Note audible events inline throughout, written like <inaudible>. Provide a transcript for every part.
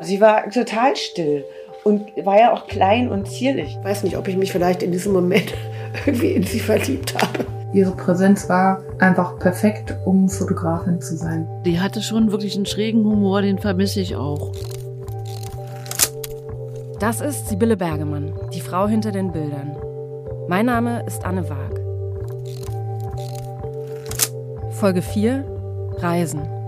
Sie war total still und war ja auch klein und zierlich. Ich weiß nicht, ob ich mich vielleicht in diesem Moment <laughs> irgendwie in sie verliebt habe. Ihre Präsenz war einfach perfekt, um Fotografin zu sein. Die hatte schon wirklich einen schrägen Humor, den vermisse ich auch. Das ist Sibylle Bergemann, die Frau hinter den Bildern. Mein Name ist Anne Waag. Folge 4 Reisen.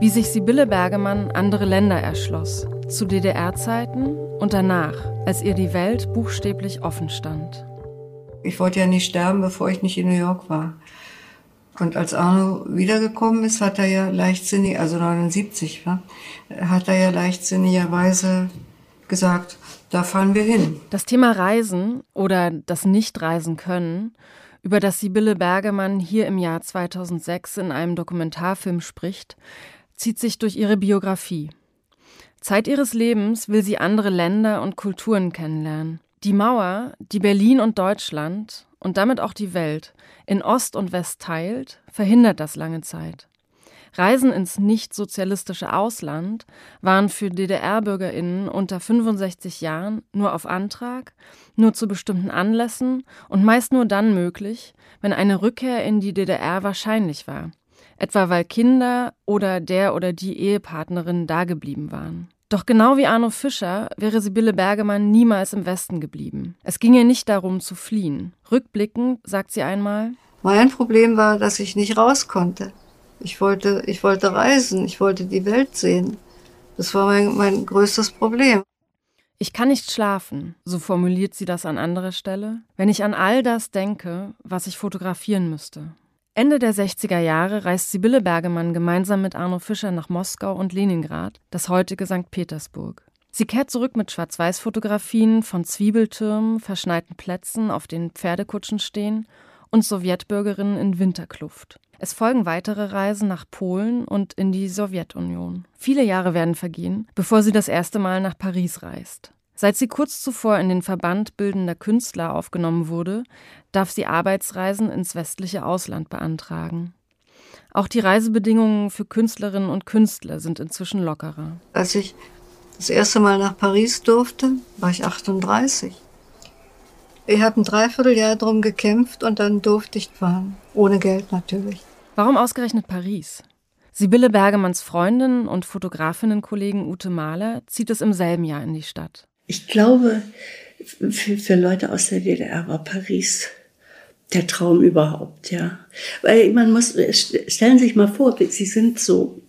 Wie sich Sibylle Bergemann andere Länder erschloss, zu DDR-Zeiten und danach, als ihr die Welt buchstäblich offen stand. Ich wollte ja nicht sterben, bevor ich nicht in New York war. Und als Arno wiedergekommen ist, hat er ja leichtsinnig, also 79, war, hat er ja leichtsinnigerweise gesagt, da fahren wir hin. Das Thema Reisen oder das Nicht-Reisen können, über das Sibylle Bergemann hier im Jahr 2006 in einem Dokumentarfilm spricht, zieht sich durch ihre Biografie. Zeit ihres Lebens will sie andere Länder und Kulturen kennenlernen. Die Mauer, die Berlin und Deutschland und damit auch die Welt in Ost und West teilt, verhindert das lange Zeit. Reisen ins nicht-sozialistische Ausland waren für DDR-BürgerInnen unter 65 Jahren nur auf Antrag, nur zu bestimmten Anlässen und meist nur dann möglich, wenn eine Rückkehr in die DDR wahrscheinlich war, etwa weil Kinder oder der oder die Ehepartnerin dageblieben waren. Doch genau wie Arno Fischer wäre Sibylle Bergemann niemals im Westen geblieben. Es ging ihr nicht darum zu fliehen. Rückblickend sagt sie einmal, mein Problem war, dass ich nicht raus konnte. Ich wollte, ich wollte reisen, ich wollte die Welt sehen. Das war mein, mein größtes Problem. Ich kann nicht schlafen, so formuliert sie das an anderer Stelle, wenn ich an all das denke, was ich fotografieren müsste. Ende der 60er Jahre reist Sibylle Bergemann gemeinsam mit Arno Fischer nach Moskau und Leningrad, das heutige St. Petersburg. Sie kehrt zurück mit Schwarz-Weiß-Fotografien von Zwiebeltürmen, verschneiten Plätzen, auf denen Pferdekutschen stehen, und Sowjetbürgerinnen in Winterkluft. Es folgen weitere Reisen nach Polen und in die Sowjetunion. Viele Jahre werden vergehen, bevor sie das erste Mal nach Paris reist. Seit sie kurz zuvor in den Verband bildender Künstler aufgenommen wurde, darf sie Arbeitsreisen ins westliche Ausland beantragen. Auch die Reisebedingungen für Künstlerinnen und Künstler sind inzwischen lockerer. Als ich das erste Mal nach Paris durfte, war ich 38. Ich habe ein Dreivierteljahr drum gekämpft und dann durfte ich fahren. Ohne Geld natürlich. Warum ausgerechnet Paris? Sibylle Bergemanns Freundin und Fotografinnenkollegen Ute Mahler zieht es im selben Jahr in die Stadt. Ich glaube, für, für Leute aus der DDR war Paris der Traum überhaupt, ja. Weil man muss, stellen Sie sich mal vor, Sie sind so,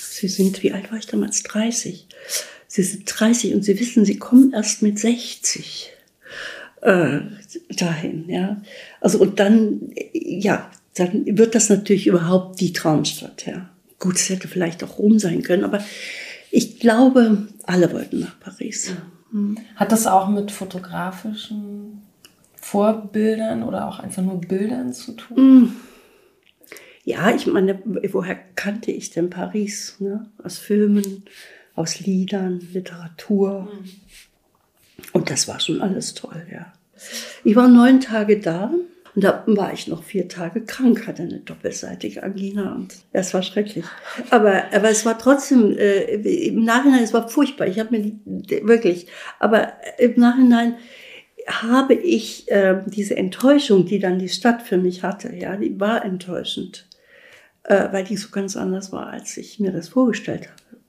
Sie sind, wie alt war ich damals? 30. Sie sind 30 und Sie wissen, Sie kommen erst mit 60 äh, dahin, ja. Also und dann, ja, dann wird das natürlich überhaupt die Traumstadt, ja. Gut, es hätte vielleicht auch Rom sein können, aber ich glaube, alle wollten nach Paris. Ja. Hm. Hat das auch mit fotografischen Vorbildern oder auch einfach nur Bildern zu tun? Hm. Ja, ich meine, woher kannte ich denn Paris? Ne? Aus Filmen, aus Liedern, Literatur. Mhm. Und das war schon alles toll, ja. Ich war neun Tage da und da war ich noch vier Tage krank, hatte eine doppelseitige Angina und es war schrecklich. Aber, aber es war trotzdem, äh, im Nachhinein, es war furchtbar. Ich habe mir wirklich, aber im Nachhinein habe ich äh, diese Enttäuschung, die dann die Stadt für mich hatte, ja, die war enttäuschend, äh, weil die so ganz anders war, als ich mir das vorgestellt habe.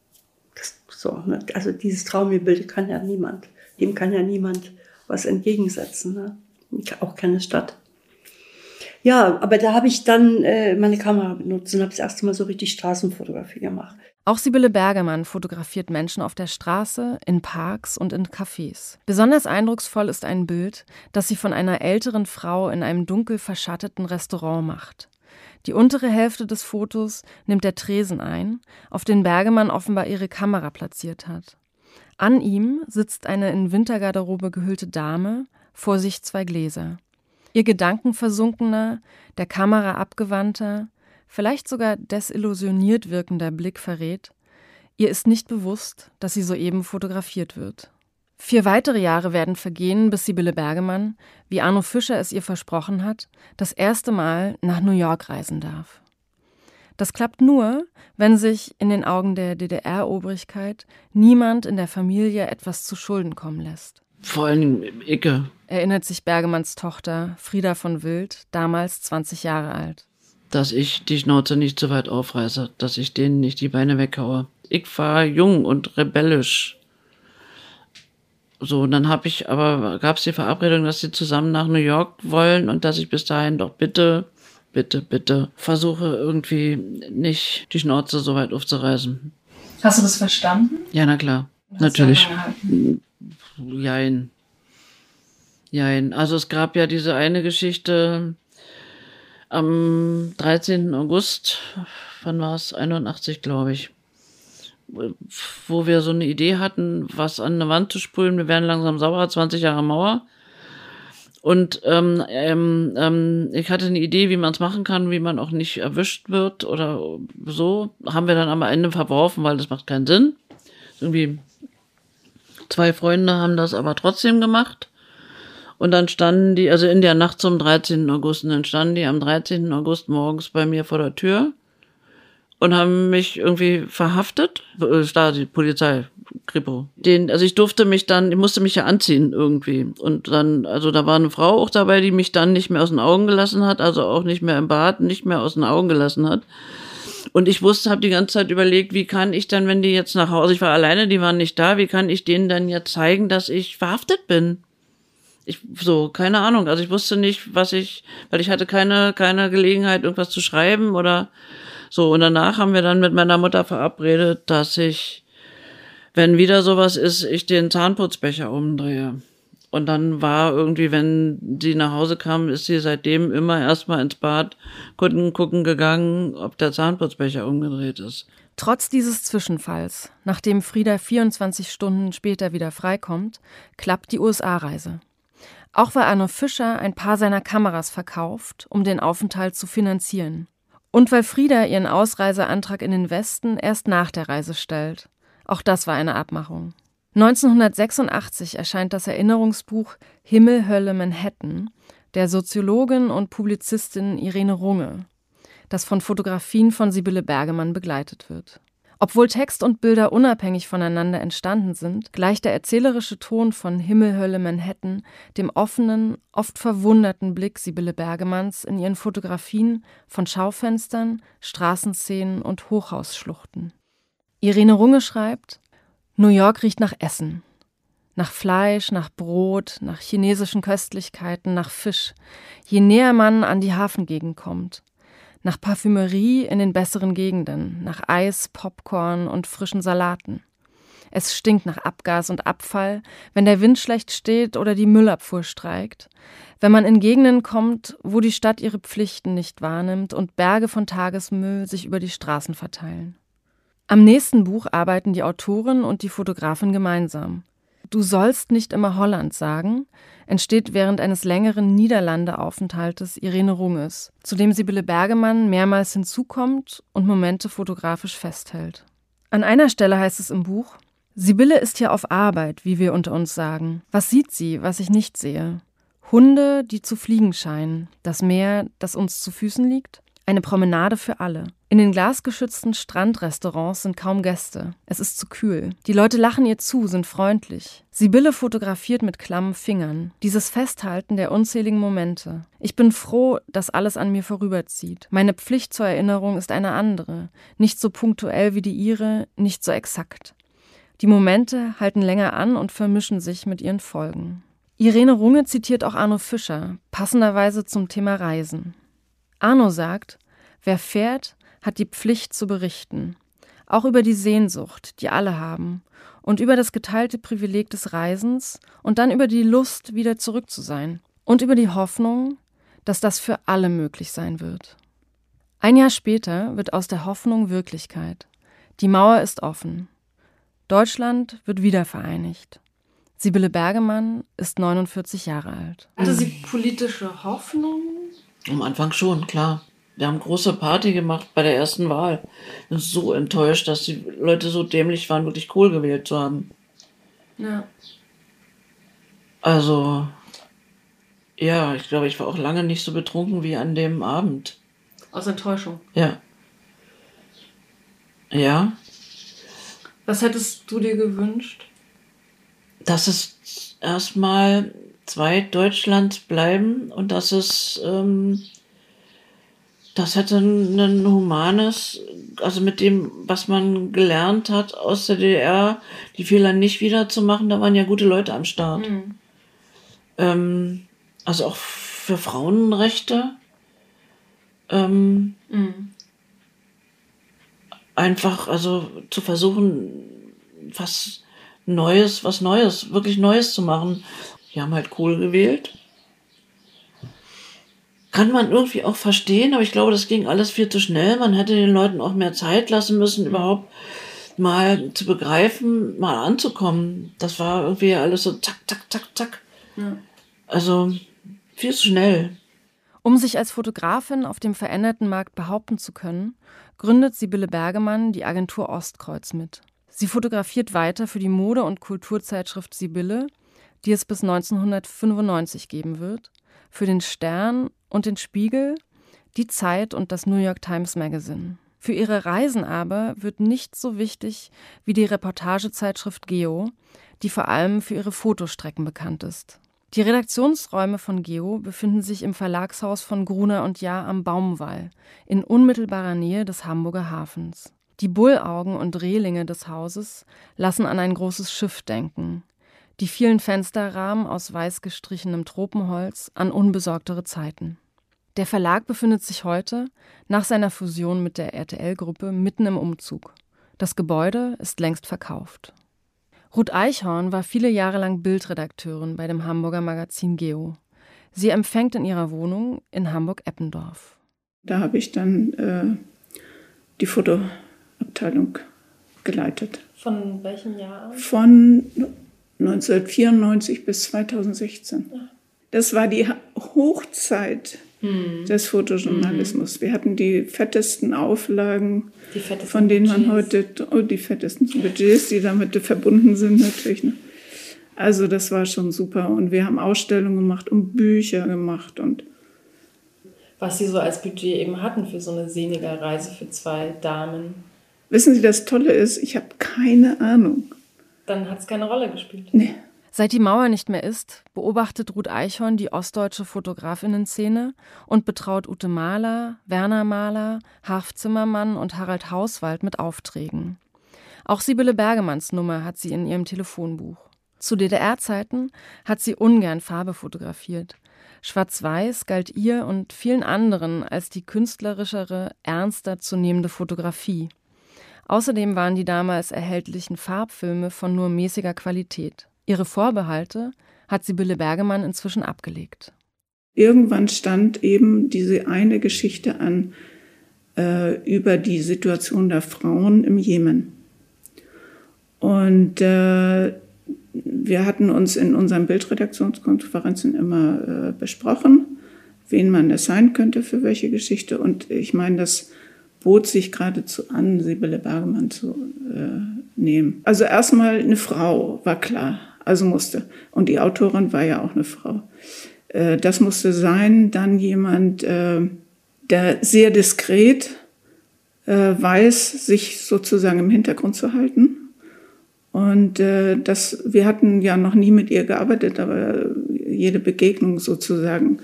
Das, so, ne? Also dieses Traumbild kann ja niemand, dem kann ja niemand was entgegensetzen, ne? auch keine Stadt. Ja, aber da habe ich dann äh, meine Kamera benutzt und habe das erste Mal so richtig Straßenfotografie gemacht. Auch Sibylle Bergermann fotografiert Menschen auf der Straße, in Parks und in Cafés. Besonders eindrucksvoll ist ein Bild, das sie von einer älteren Frau in einem dunkel verschatteten Restaurant macht. Die untere Hälfte des Fotos nimmt der Tresen ein, auf den Bergemann offenbar ihre Kamera platziert hat. An ihm sitzt eine in Wintergarderobe gehüllte Dame, vor sich zwei Gläser. Ihr gedankenversunkener, der Kamera abgewandter, vielleicht sogar desillusioniert wirkender Blick verrät, ihr ist nicht bewusst, dass sie soeben fotografiert wird. Vier weitere Jahre werden vergehen, bis Sibylle Bergemann, wie Arno Fischer es ihr versprochen hat, das erste Mal nach New York reisen darf. Das klappt nur, wenn sich in den Augen der DDR-Obrigkeit niemand in der Familie etwas zu Schulden kommen lässt. Vor allem Icke. Erinnert sich Bergemanns Tochter Frieda von Wild, damals 20 Jahre alt. Dass ich die Schnauze nicht so weit aufreiße, dass ich denen nicht die Beine weghaue. Ich war jung und rebellisch. So, und dann habe ich, aber gab es die Verabredung, dass sie zusammen nach New York wollen und dass ich bis dahin doch bitte, bitte, bitte versuche irgendwie nicht die Schnauze so weit aufzureißen. Hast du das verstanden? Ja, na klar. Natürlich. Jein. Jein. Also es gab ja diese eine Geschichte am 13. August, wann war es? 81, glaube ich. Wo wir so eine Idee hatten, was an eine Wand zu sprühen. Wir werden langsam sauer, 20 Jahre Mauer. Und ähm, ähm, ähm, ich hatte eine Idee, wie man es machen kann, wie man auch nicht erwischt wird oder so. Haben wir dann am Ende verworfen, weil das macht keinen Sinn. Irgendwie Zwei Freunde haben das aber trotzdem gemacht. Und dann standen die, also in der Nacht zum 13. August, und dann standen die am 13. August morgens bei mir vor der Tür und haben mich irgendwie verhaftet. Äh, Da die Polizei, Kripo. Den, also ich durfte mich dann, ich musste mich ja anziehen irgendwie. Und dann, also da war eine Frau auch dabei, die mich dann nicht mehr aus den Augen gelassen hat, also auch nicht mehr im Bad, nicht mehr aus den Augen gelassen hat. Und ich wusste, habe die ganze Zeit überlegt, wie kann ich dann, wenn die jetzt nach Hause, ich war alleine, die waren nicht da, wie kann ich denen dann jetzt zeigen, dass ich verhaftet bin? Ich, so, keine Ahnung. Also ich wusste nicht, was ich, weil ich hatte keine, keine Gelegenheit, irgendwas zu schreiben oder so. Und danach haben wir dann mit meiner Mutter verabredet, dass ich, wenn wieder sowas ist, ich den Zahnputzbecher umdrehe. Und dann war irgendwie, wenn sie nach Hause kam, ist sie seitdem immer erstmal ins Bad gucken, gucken gegangen, ob der Zahnputzbecher umgedreht ist. Trotz dieses Zwischenfalls, nachdem Frieda 24 Stunden später wieder freikommt, klappt die USA-Reise. Auch weil Arno Fischer ein paar seiner Kameras verkauft, um den Aufenthalt zu finanzieren. Und weil Frieda ihren Ausreiseantrag in den Westen erst nach der Reise stellt. Auch das war eine Abmachung. 1986 erscheint das Erinnerungsbuch Himmel, Hölle, Manhattan der Soziologin und Publizistin Irene Runge, das von Fotografien von Sibylle Bergemann begleitet wird. Obwohl Text und Bilder unabhängig voneinander entstanden sind, gleicht der erzählerische Ton von Himmel, Hölle, Manhattan dem offenen, oft verwunderten Blick Sibylle Bergemanns in ihren Fotografien von Schaufenstern, Straßenszenen und Hochhausschluchten. Irene Runge schreibt, New York riecht nach Essen. Nach Fleisch, nach Brot, nach chinesischen Köstlichkeiten, nach Fisch, je näher man an die Hafengegend kommt. Nach Parfümerie in den besseren Gegenden, nach Eis, Popcorn und frischen Salaten. Es stinkt nach Abgas und Abfall, wenn der Wind schlecht steht oder die Müllabfuhr streikt. Wenn man in Gegenden kommt, wo die Stadt ihre Pflichten nicht wahrnimmt und Berge von Tagesmüll sich über die Straßen verteilen. Am nächsten Buch arbeiten die Autorin und die Fotografin gemeinsam. Du sollst nicht immer Holland sagen, entsteht während eines längeren Niederlandeaufenthaltes Irene Runges, zu dem Sibylle Bergemann mehrmals hinzukommt und Momente fotografisch festhält. An einer Stelle heißt es im Buch, Sibylle ist hier auf Arbeit, wie wir unter uns sagen. Was sieht sie, was ich nicht sehe? Hunde, die zu fliegen scheinen, das Meer, das uns zu Füßen liegt, eine Promenade für alle. In den glasgeschützten Strandrestaurants sind kaum Gäste. Es ist zu kühl. Die Leute lachen ihr zu, sind freundlich. Sibylle fotografiert mit klammen Fingern. Dieses Festhalten der unzähligen Momente. Ich bin froh, dass alles an mir vorüberzieht. Meine Pflicht zur Erinnerung ist eine andere. Nicht so punktuell wie die ihre, nicht so exakt. Die Momente halten länger an und vermischen sich mit ihren Folgen. Irene Runge zitiert auch Arno Fischer, passenderweise zum Thema Reisen. Arno sagt, wer fährt, hat die Pflicht zu berichten, auch über die Sehnsucht, die alle haben, und über das geteilte Privileg des Reisens und dann über die Lust, wieder zurück zu sein, und über die Hoffnung, dass das für alle möglich sein wird. Ein Jahr später wird aus der Hoffnung Wirklichkeit. Die Mauer ist offen. Deutschland wird wieder vereinigt. Sibylle Bergemann ist 49 Jahre alt. Hatte sie politische Hoffnung? Am Anfang schon, klar. Wir haben große Party gemacht bei der ersten Wahl. Ich bin so enttäuscht, dass die Leute so dämlich waren, wirklich Kohl gewählt zu haben. Ja. Also, ja, ich glaube, ich war auch lange nicht so betrunken wie an dem Abend. Aus Enttäuschung. Ja. Ja. Was hättest du dir gewünscht? Dass es erstmal zwei Deutschland bleiben und dass es ähm, das hätte ein, ein humanes, also mit dem, was man gelernt hat aus der DDR, die Fehler nicht wieder zu machen, da waren ja gute Leute am Start. Mhm. Ähm, also auch für Frauenrechte. Ähm, Mhm. einfach, also zu versuchen, was Neues, was Neues, wirklich Neues zu machen. Die haben halt Kohl gewählt. Kann man irgendwie auch verstehen, aber ich glaube, das ging alles viel zu schnell. Man hätte den Leuten auch mehr Zeit lassen müssen, überhaupt mal zu begreifen, mal anzukommen. Das war irgendwie alles so zack, zack, zack, zack. Also viel zu schnell. Um sich als Fotografin auf dem veränderten Markt behaupten zu können, gründet Sibylle Bergemann die Agentur Ostkreuz mit. Sie fotografiert weiter für die Mode- und Kulturzeitschrift Sibylle, die es bis 1995 geben wird, für den Stern und den Spiegel, die Zeit und das New York Times Magazine. Für ihre Reisen aber wird nicht so wichtig wie die Reportagezeitschrift Geo, die vor allem für ihre Fotostrecken bekannt ist. Die Redaktionsräume von Geo befinden sich im Verlagshaus von Gruner und Jahr am Baumwall, in unmittelbarer Nähe des Hamburger Hafens. Die Bullaugen und Relinge des Hauses lassen an ein großes Schiff denken. Die vielen Fensterrahmen aus weiß gestrichenem Tropenholz an unbesorgtere Zeiten. Der Verlag befindet sich heute, nach seiner Fusion mit der RTL-Gruppe, mitten im Umzug. Das Gebäude ist längst verkauft. Ruth Eichhorn war viele Jahre lang Bildredakteurin bei dem Hamburger Magazin Geo. Sie empfängt in ihrer Wohnung in Hamburg-Eppendorf. Da habe ich dann äh, die Fotoabteilung geleitet. Von welchem Jahr? Von 1994 bis 2016. Das war die Hochzeit des Fotojournalismus. Wir hatten die fettesten Auflagen, Die fettesten von denen man heute, oh, die fettesten Budgets, die damit verbunden sind natürlich. Ne? Also das war schon super. Und wir haben Ausstellungen gemacht und Bücher gemacht und Was sie so als Budget eben hatten für so eine Senegal-Reise für zwei Damen. Wissen Sie, das Tolle ist, ich habe keine Ahnung. Dann hat es keine Rolle gespielt. Nee. Seit die Mauer nicht mehr ist, beobachtet Ruth Eichhorn die ostdeutsche Fotografinnen-Szene und betraut Ute Mahler, Werner Mahler, Harf Zimmermann und Harald Hauswald mit Aufträgen. Auch Sibylle Bergemanns Nummer hat sie in ihrem Telefonbuch. Zu DDR-Zeiten hat sie ungern Farbe fotografiert. Schwarz-Weiß galt ihr und vielen anderen als die künstlerischere, ernster zu nehmende Fotografie. Außerdem waren die damals erhältlichen Farbfilme von nur mäßiger Qualität. Ihre Vorbehalte hat Sibylle Bergemann inzwischen abgelegt. Irgendwann stand eben diese eine Geschichte an äh, über die Situation der Frauen im Jemen. Und äh, wir hatten uns in unseren Bildredaktionskonferenzen immer äh, besprochen, wen man es sein könnte für welche Geschichte. Und ich meine, das bot sich geradezu an, Sibylle Bergemann zu äh, nehmen. Also erstmal eine Frau, war klar, also musste. Und die Autorin war ja auch eine Frau. Äh, das musste sein, dann jemand, äh, der sehr diskret äh, weiß, sich sozusagen im Hintergrund zu halten. Und äh, das, wir hatten ja noch nie mit ihr gearbeitet, aber jede Begegnung sozusagen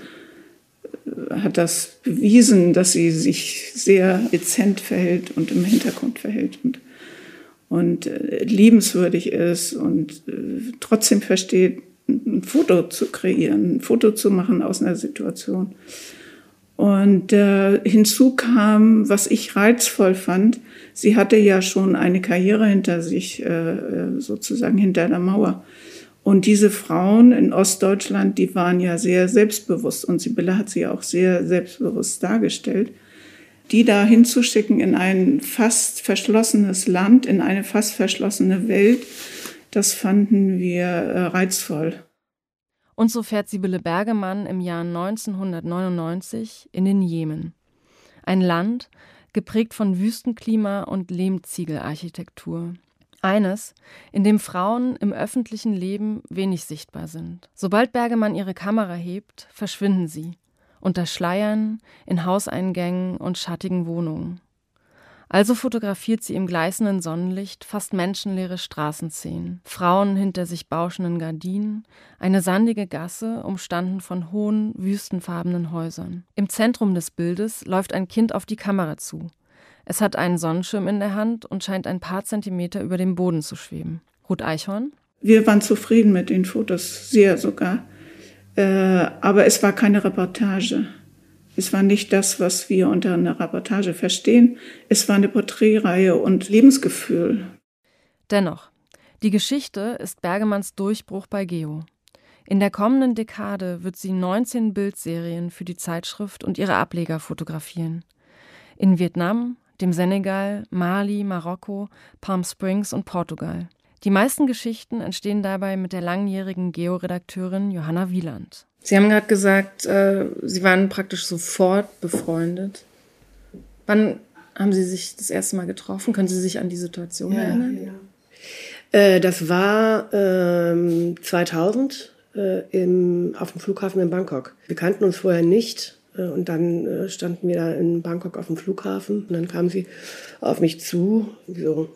hat das bewiesen, dass sie sich sehr dezent verhält und im Hintergrund verhält und, und äh, liebenswürdig ist und äh, trotzdem versteht, ein Foto zu kreieren, ein Foto zu machen aus einer Situation. Und äh, hinzu kam, was ich reizvoll fand, sie hatte ja schon eine Karriere hinter sich, äh, sozusagen hinter der Mauer. Und diese Frauen in Ostdeutschland, die waren ja sehr selbstbewusst und Sibylle hat sie auch sehr selbstbewusst dargestellt. Die da hinzuschicken in ein fast verschlossenes Land, in eine fast verschlossene Welt, das fanden wir äh, reizvoll. Und so fährt Sibylle Bergemann im Jahr 1999 in den Jemen. Ein Land, geprägt von Wüstenklima und Lehmziegelarchitektur. Eines, in dem Frauen im öffentlichen Leben wenig sichtbar sind. Sobald Bergemann ihre Kamera hebt, verschwinden sie. Unter Schleiern, in Hauseingängen und schattigen Wohnungen. Also fotografiert sie im gleißenden Sonnenlicht fast menschenleere Straßenszenen, Frauen hinter sich bauschenden Gardinen, eine sandige Gasse, umstanden von hohen, wüstenfarbenen Häusern. Im Zentrum des Bildes läuft ein Kind auf die Kamera zu. Es hat einen Sonnenschirm in der Hand und scheint ein paar Zentimeter über dem Boden zu schweben. Ruth Eichhorn? Wir waren zufrieden mit den Fotos, sehr sogar. Äh, aber es war keine Reportage. Es war nicht das, was wir unter einer Reportage verstehen. Es war eine Porträtreihe und Lebensgefühl. Dennoch, die Geschichte ist Bergemanns Durchbruch bei Geo. In der kommenden Dekade wird sie 19 Bildserien für die Zeitschrift und ihre Ableger fotografieren. In Vietnam, dem Senegal, Mali, Marokko, Palm Springs und Portugal. Die meisten Geschichten entstehen dabei mit der langjährigen Geo-Redakteurin Johanna Wieland. Sie haben gerade gesagt, äh, Sie waren praktisch sofort befreundet. Wann haben Sie sich das erste Mal getroffen? Können Sie sich an die Situation ja, erinnern? Ja. Äh, das war ähm, 2000 äh, im, auf dem Flughafen in Bangkok. Wir kannten uns vorher nicht. Äh, und dann äh, standen wir da in Bangkok auf dem Flughafen. Und dann kam sie auf mich zu, so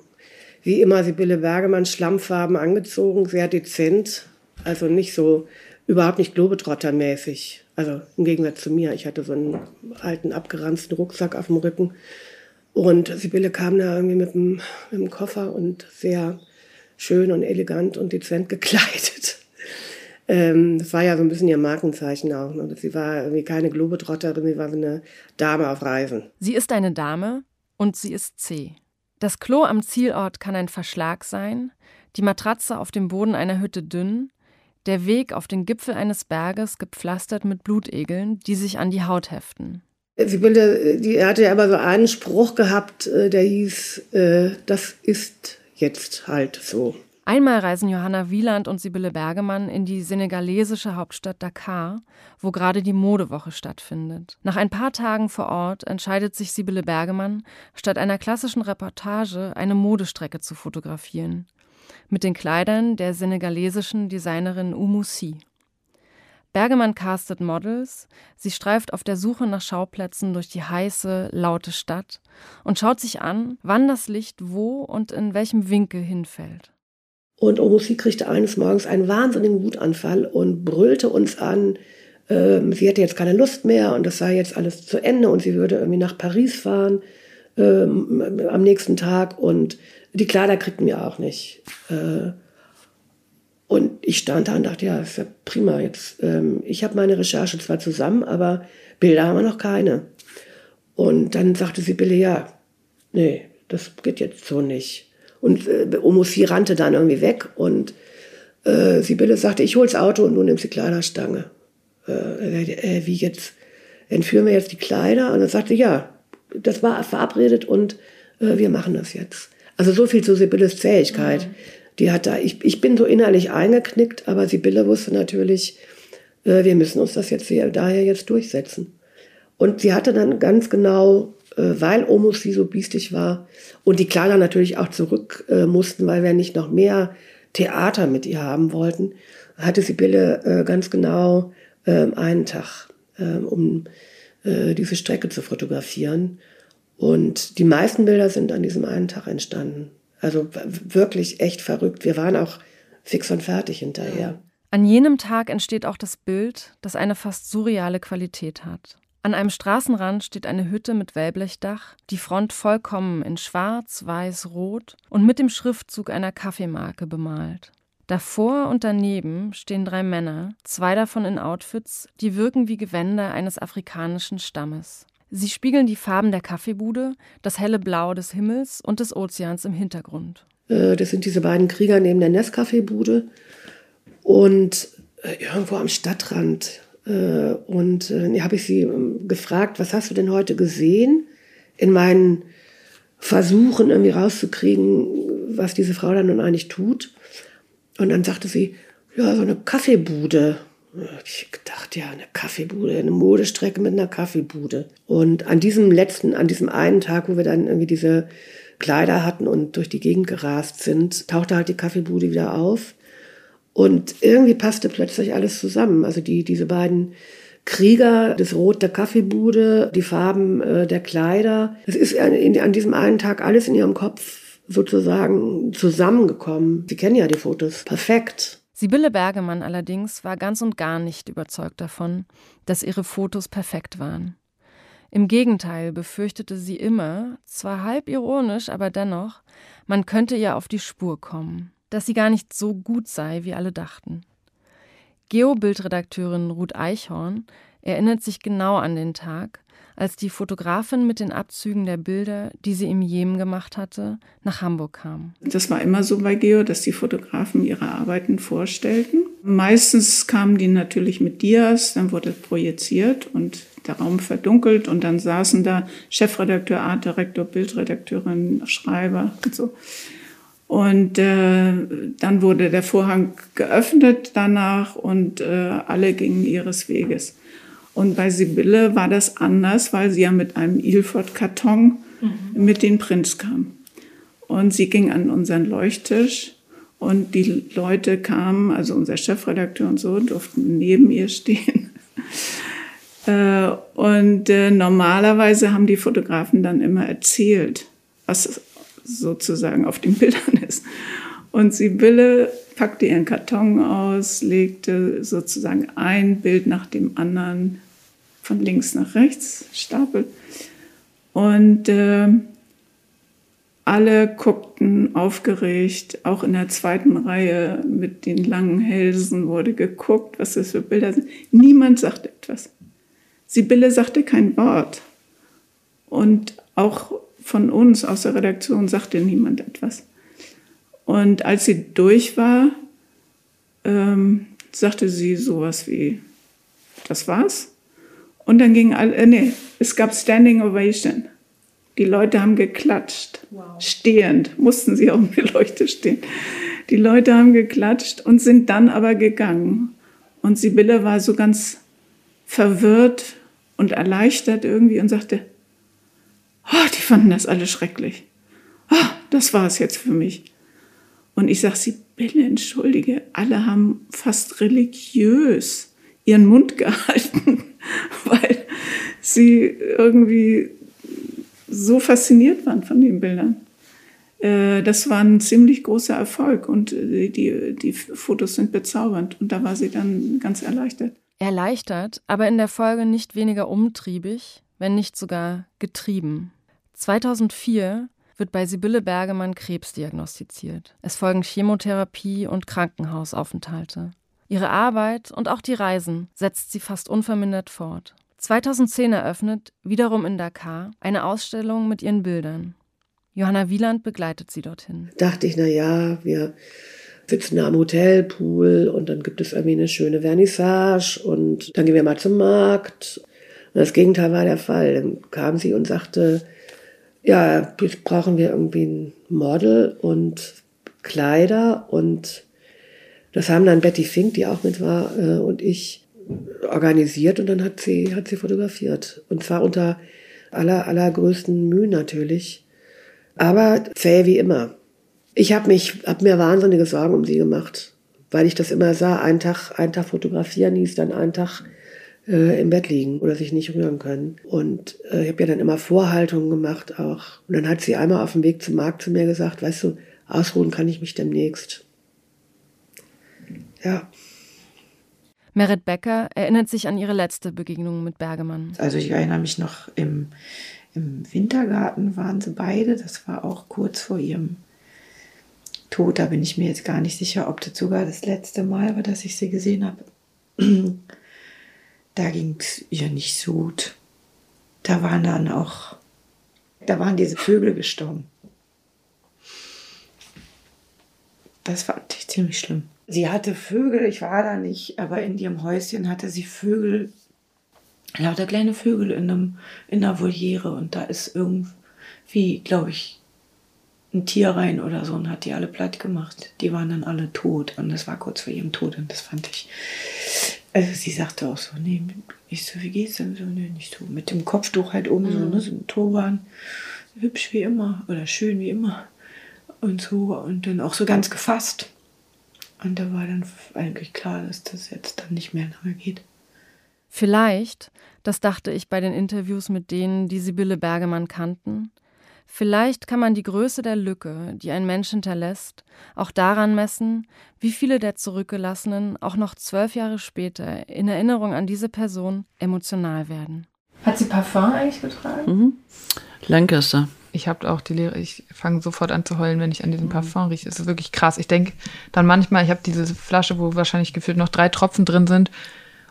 wie immer Sibylle Bergemann, Schlammfarben angezogen, sehr dezent. Also nicht so überhaupt nicht Globetrotter-mäßig. Also im Gegensatz zu mir. Ich hatte so einen alten, abgeranzten Rucksack auf dem Rücken. Und Sibylle kam da irgendwie mit dem, mit dem Koffer und sehr schön und elegant und dezent gekleidet. Ähm, das war ja so ein bisschen ihr Markenzeichen auch. Ne? Sie war irgendwie keine Globetrotterin, sie war so eine Dame auf Reisen. Sie ist eine Dame und sie ist C. Das Klo am Zielort kann ein Verschlag sein, die Matratze auf dem Boden einer Hütte dünn, der Weg auf den Gipfel eines Berges gepflastert mit Blutegeln, die sich an die Haut heften. Sibylle, die hatte ja aber so einen Spruch gehabt, äh, der hieß, äh, das ist jetzt halt so. Einmal reisen Johanna Wieland und Sibylle Bergemann in die senegalesische Hauptstadt Dakar, wo gerade die Modewoche stattfindet. Nach ein paar Tagen vor Ort entscheidet sich Sibylle Bergemann, statt einer klassischen Reportage eine Modestrecke zu fotografieren mit den Kleidern der senegalesischen Designerin Oumou Sy. Bergemann castet Models, sie streift auf der Suche nach Schauplätzen durch die heiße, laute Stadt und schaut sich an, wann das Licht wo und in welchem Winkel hinfällt. Und Omosi kriegte eines Morgens einen wahnsinnigen Wutanfall und brüllte uns an, ähm, sie hätte jetzt keine Lust mehr und das sei jetzt alles zu Ende und sie würde irgendwie nach Paris fahren ähm, am nächsten Tag und die Kleider kriegten wir auch nicht. Äh, und ich stand da und dachte, ja, ist ja prima. Jetzt, ähm, ich habe meine Recherche zwar zusammen, aber Bilder haben wir noch keine. Und dann sagte Sibylle, ja, nee, das geht jetzt so nicht. Und äh, Omosi rannte dann irgendwie weg und äh, Sibylle sagte, ich hol's Auto und du nimmst die Kleiderstange. Äh, äh, wie jetzt? Entführen wir jetzt die Kleider? Und dann sagte, ja, das war verabredet und äh, wir machen das jetzt. Also so viel zu Sibylles Zähigkeit. Mhm. Die hat da, ich, ich bin so innerlich eingeknickt, aber Sibylle wusste natürlich, äh, wir müssen uns das jetzt hier, daher jetzt durchsetzen. Und sie hatte dann ganz genau, weil Omus sie so biestig war und die Kleider natürlich auch zurück äh, mussten, weil wir nicht noch mehr Theater mit ihr haben wollten, hatte Sibylle äh, ganz genau ähm, einen Tag, ähm, um äh, diese Strecke zu fotografieren. Und die meisten Bilder sind an diesem einen Tag entstanden. Also wirklich echt verrückt. Wir waren auch fix und fertig hinterher. An jenem Tag entsteht auch das Bild, das eine fast surreale Qualität hat. An einem Straßenrand steht eine Hütte mit Wellblechdach, die Front vollkommen in schwarz, weiß, rot und mit dem Schriftzug einer Kaffeemarke bemalt. Davor und daneben stehen drei Männer, zwei davon in Outfits, die wirken wie Gewänder eines afrikanischen Stammes. Sie spiegeln die Farben der Kaffeebude, das helle Blau des Himmels und des Ozeans im Hintergrund. Äh, das sind diese beiden Krieger neben der Nesskaffeebude und äh, irgendwo am Stadtrand. Äh, und hier habe ich sie ähm, gefragt, was hast du denn heute gesehen? In meinen Versuchen irgendwie rauszukriegen, was diese Frau dann nun eigentlich tut. Und dann sagte sie, ja, so eine Kaffeebude ich gedacht, ja, eine Kaffeebude, eine Modestrecke mit einer Kaffeebude. Und an diesem letzten, an diesem einen Tag, wo wir dann irgendwie diese Kleider hatten und durch die Gegend gerast sind, tauchte halt die Kaffeebude wieder auf. Und irgendwie passte plötzlich alles zusammen. Also die, diese beiden Krieger, das Rot der Kaffeebude, die Farben äh, der Kleider. Es ist an, in, an diesem einen Tag alles in ihrem Kopf sozusagen zusammengekommen. Sie kennen ja die Fotos. Perfekt. Sibylle Bergemann allerdings war ganz und gar nicht überzeugt davon, dass ihre Fotos perfekt waren. Im Gegenteil befürchtete sie immer, zwar halb ironisch, aber dennoch, man könnte ihr auf die Spur kommen, dass sie gar nicht so gut sei, wie alle dachten. Geo-Bildredakteurin Ruth Eichhorn erinnert sich genau an den Tag, als die Fotografin mit den Abzügen der Bilder, die sie im Jemen gemacht hatte, nach Hamburg kam. Das war immer so bei Geo, dass die Fotografen ihre Arbeiten vorstellten. Meistens kamen die natürlich mit Dias, dann wurde projiziert und der Raum verdunkelt und dann saßen da Chefredakteur, Artdirektor, Bildredakteurin, Schreiber und so. Und äh, dann wurde der Vorhang geöffnet danach und äh, alle gingen ihres Weges. Und bei Sibylle war das anders, weil sie ja mit einem Ilford-Karton mhm. mit den Prints kam. Und sie ging an unseren Leuchttisch und die Leute kamen, also unser Chefredakteur und so, durften neben ihr stehen. <laughs> Äh, und äh, normalerweise haben die Fotografen dann immer erzählt, was sozusagen auf den Bildern ist. Und Sibylle packte ihren Karton aus, legte sozusagen ein Bild nach dem anderen von links nach rechts, Stapel. Und äh, alle guckten aufgeregt, auch in der zweiten Reihe mit den langen Hälsen wurde geguckt, was das für Bilder sind. Niemand sagte etwas. Sibylle sagte kein Wort. Und auch von uns aus der Redaktion sagte niemand etwas. Und als sie durch war, ähm, sagte sie sowas wie, das war's? Und dann ging alle, äh, nee, es gab Standing Ovation. Die Leute haben geklatscht, wow. stehend, mussten sie auf der Leuchte stehen. Die Leute haben geklatscht und sind dann aber gegangen. Und Sibylle war so ganz verwirrt und erleichtert irgendwie und sagte, oh, die fanden das alle schrecklich. Oh, das war es jetzt für mich. Und ich sage, Sibylle, entschuldige, alle haben fast religiös ihren Mund <laughs> gehalten weil sie irgendwie so fasziniert waren von den Bildern. Äh, das war ein ziemlich großer Erfolg und äh, die, die Fotos sind bezaubernd. Und da war sie dann ganz erleichtert. Erleichtert, aber in der Folge nicht weniger umtriebig, wenn nicht sogar getrieben. 2004 wird bei Sibylle Bergemann Krebs diagnostiziert. Es folgen Chemotherapie und Krankenhausaufenthalte. Ihre Arbeit und auch die Reisen setzt sie fast unvermindert fort. 2010 eröffnet, wiederum in Dakar, eine Ausstellung mit ihren Bildern. Johanna Wieland begleitet sie dorthin. Dachte ich, na ja, wir sitzen da am Hotelpool und dann gibt es irgendwie eine schöne Vernissage und dann gehen wir mal zum Markt. Und das Gegenteil war der Fall. Dann kam sie und sagte, ja, brauchen wir irgendwie ein Model und Kleider und das haben dann Betty Fink, die auch mit war, äh, und ich organisiert und dann hat sie, hat sie fotografiert. Und zwar unter aller, allergrößten Mühe natürlich. Aber zäh wie immer. Ich habe mich, habe mir wahnsinnige Sorgen um sie gemacht, weil ich das immer sah. Einen Tag, einen Tag fotografieren hieß dann einen Tag äh, im Bett liegen oder sich nicht rühren können. Und äh, ich habe ja dann immer Vorhaltungen gemacht auch. Und dann hat sie einmal auf dem Weg zum Markt zu mir gesagt, weißt du, ausruhen kann ich mich demnächst. Ja. Merit Becker erinnert sich an ihre letzte Begegnung mit Bergemann. Also ich erinnere mich noch, im, im Wintergarten waren sie beide. Das war auch kurz vor ihrem Tod. Da bin ich mir jetzt gar nicht sicher, ob das sogar das letzte Mal war, dass ich sie gesehen habe. Da ging es ihr nicht so gut. Da waren dann auch, da waren diese Vögel gestorben. Das fand ich ziemlich schlimm. Sie hatte Vögel, ich war da nicht, aber in ihrem Häuschen hatte sie Vögel, lauter kleine Vögel in, einem, in einer Voliere und da ist irgendwie, glaube ich, ein Tier rein oder so und hat die alle platt gemacht. Die waren dann alle tot und das war kurz vor ihrem Tod und das fand ich. Also sie sagte auch so, nee, ich so, wie geht's denn so? Nee, nicht so. Mit dem Kopftuch halt oben mhm. so, ne, so ein Turban. Hübsch wie immer oder schön wie immer. Und so und dann auch so ganz gefasst. Und da war dann eigentlich klar, dass das jetzt dann nicht mehr lange geht. Vielleicht, das dachte ich bei den Interviews mit denen, die Sibylle Bergemann kannten, vielleicht kann man die Größe der Lücke, die ein Mensch hinterlässt, auch daran messen, wie viele der Zurückgelassenen auch noch zwölf Jahre später in Erinnerung an diese Person emotional werden. Hat sie Parfum eigentlich getragen? Mhm. Lancaster. Ich habe auch die Lehre, ich fange sofort an zu heulen, wenn ich an diesem Parfum rieche. Es ist wirklich krass. Ich denke dann manchmal, ich habe diese Flasche, wo wahrscheinlich gefühlt noch drei Tropfen drin sind.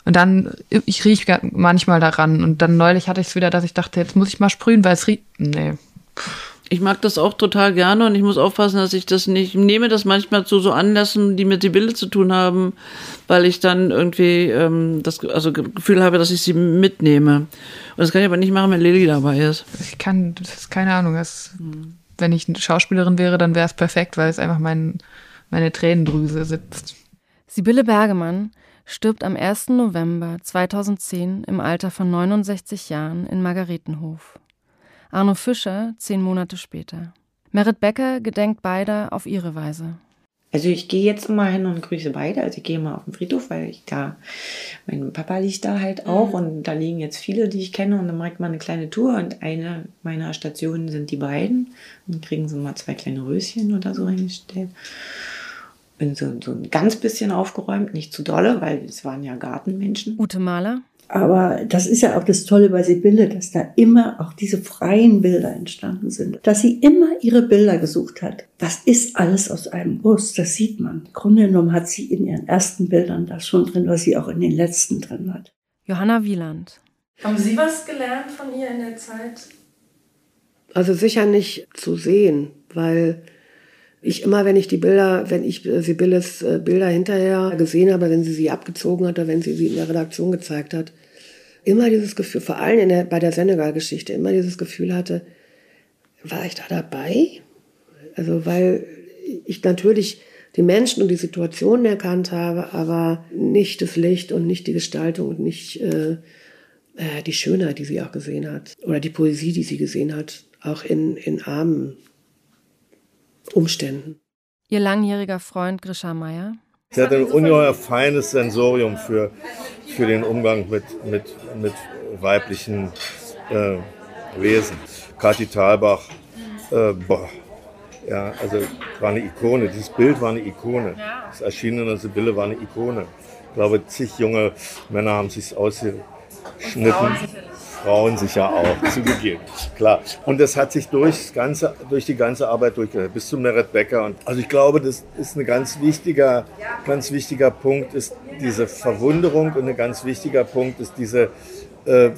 Und dann, ich rieche manchmal daran. Und dann neulich hatte ich es wieder, dass ich dachte, jetzt muss ich mal sprühen, weil es riecht. Nee. Ich mag das auch total gerne und ich muss aufpassen, dass ich das nicht, ich nehme das manchmal zu so Anlässen, die mit die Bilder zu tun haben, weil ich dann irgendwie ähm, das also Gefühl habe, dass ich sie mitnehme. Und das kann ich aber nicht machen, wenn Lilly dabei ist. Ich kann, das ist keine Ahnung. Das, hm. Wenn ich eine Schauspielerin wäre, dann wäre es perfekt, weil es einfach mein, meine Tränendrüse sitzt. Sibylle Bergemann stirbt am 1. November 2010 im Alter von 69 Jahren in Margaretenhof. Arno Fischer zehn Monate später. Merit Becker gedenkt beider auf ihre Weise. Also ich gehe jetzt immer hin und grüße beide. Also ich gehe immer auf den Friedhof, weil ich da, mein Papa liegt da halt auch mhm. und da liegen jetzt viele, die ich kenne und dann macht man eine kleine Tour und eine meiner Stationen sind die beiden. Und dann kriegen sie mal zwei kleine Röschen oder so hingestellt. Bin so, so ein ganz bisschen aufgeräumt, nicht zu dolle, weil es waren ja Gartenmenschen. Ute Maler, aber das ist ja auch das Tolle bei Sibylle, dass da immer auch diese freien Bilder entstanden sind. Dass sie immer ihre Bilder gesucht hat. Das ist alles aus einem Guss, das sieht man. Im Grunde genommen hat sie in ihren ersten Bildern das schon drin, was sie auch in den letzten drin hat. Johanna Wieland. Haben Sie was gelernt von ihr in der Zeit? Also sicher nicht zu sehen, weil ich immer, wenn ich die Bilder, wenn ich äh, Sibylles äh, Bilder hinterher gesehen habe, wenn sie sie abgezogen hat oder wenn sie sie in der Redaktion gezeigt hat, immer dieses Gefühl, vor allem in der, bei der Senegal-Geschichte, immer dieses Gefühl hatte, war ich da dabei? Also, weil ich natürlich die Menschen und die Situationen erkannt habe, aber nicht das Licht und nicht die Gestaltung und nicht äh, äh die Schönheit, die sie auch gesehen hat. Oder die Poesie, die sie gesehen hat, auch in, in armen Umständen. Ihr langjähriger Freund Grisha Meyer. Sie hat ein ungeheuer feines Sensorium für, für den Umgang mit, mit, mit weiblichen äh, Wesen. Kathi Thalbach, äh, boah, ja, also war eine Ikone. Dieses Bild war eine Ikone. Das Erschienen in der Sibylle war eine Ikone. Ich glaube, zig junge Männer haben sich ausgeschnitten. Frauen sicher auch, zugegeben. Klar. Und das hat sich durch, ganze, durch die ganze Arbeit durchgeführt, bis zu Merit Becker. Und also ich glaube, das ist ein ganz wichtiger, ganz wichtiger Punkt, ist diese Verwunderung und ein ganz wichtiger Punkt ist diese äh,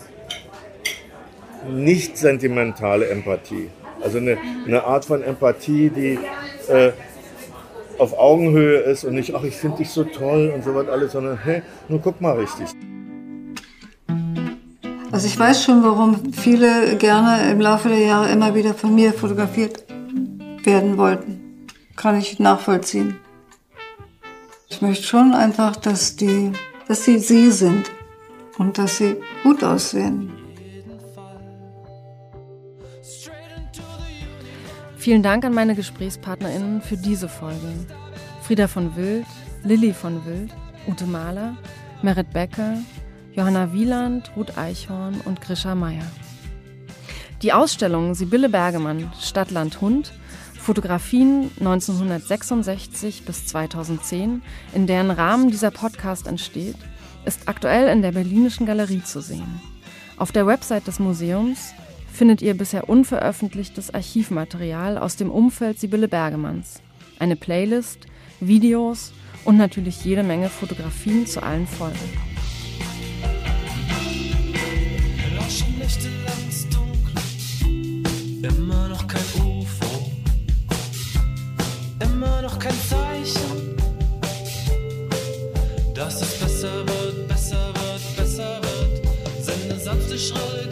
nicht sentimentale Empathie. Also eine, eine Art von Empathie, die äh, auf Augenhöhe ist und nicht, ach, ich finde dich so toll und so was alles, sondern, hey, nur guck mal richtig. Also ich weiß schon, warum viele gerne im Laufe der Jahre immer wieder von mir fotografiert werden wollten. Kann ich nachvollziehen. Ich möchte schon einfach, dass die, dass sie sie sind und dass sie gut aussehen. Vielen Dank an meine GesprächspartnerInnen für diese Folge. Frieda von Wild, Lilly von Wild, Ute Mahler, Merit Becker, Johanna Wieland, Ruth Eichhorn und Grisha Meyer. Die Ausstellung Sibylle Bergemann, Stadtland Hund, Fotografien 1966 bis 2010, in deren Rahmen dieser Podcast entsteht, ist aktuell in der Berlinischen Galerie zu sehen. Auf der Website des Museums findet ihr bisher unveröffentlichtes Archivmaterial aus dem Umfeld Sibylle Bergemanns, eine Playlist, Videos und natürlich jede Menge Fotografien zu allen Folgen. Immer noch kein UFO, immer noch kein Zeichen, dass es besser wird, besser wird, besser wird. Sende sanfte, schrille,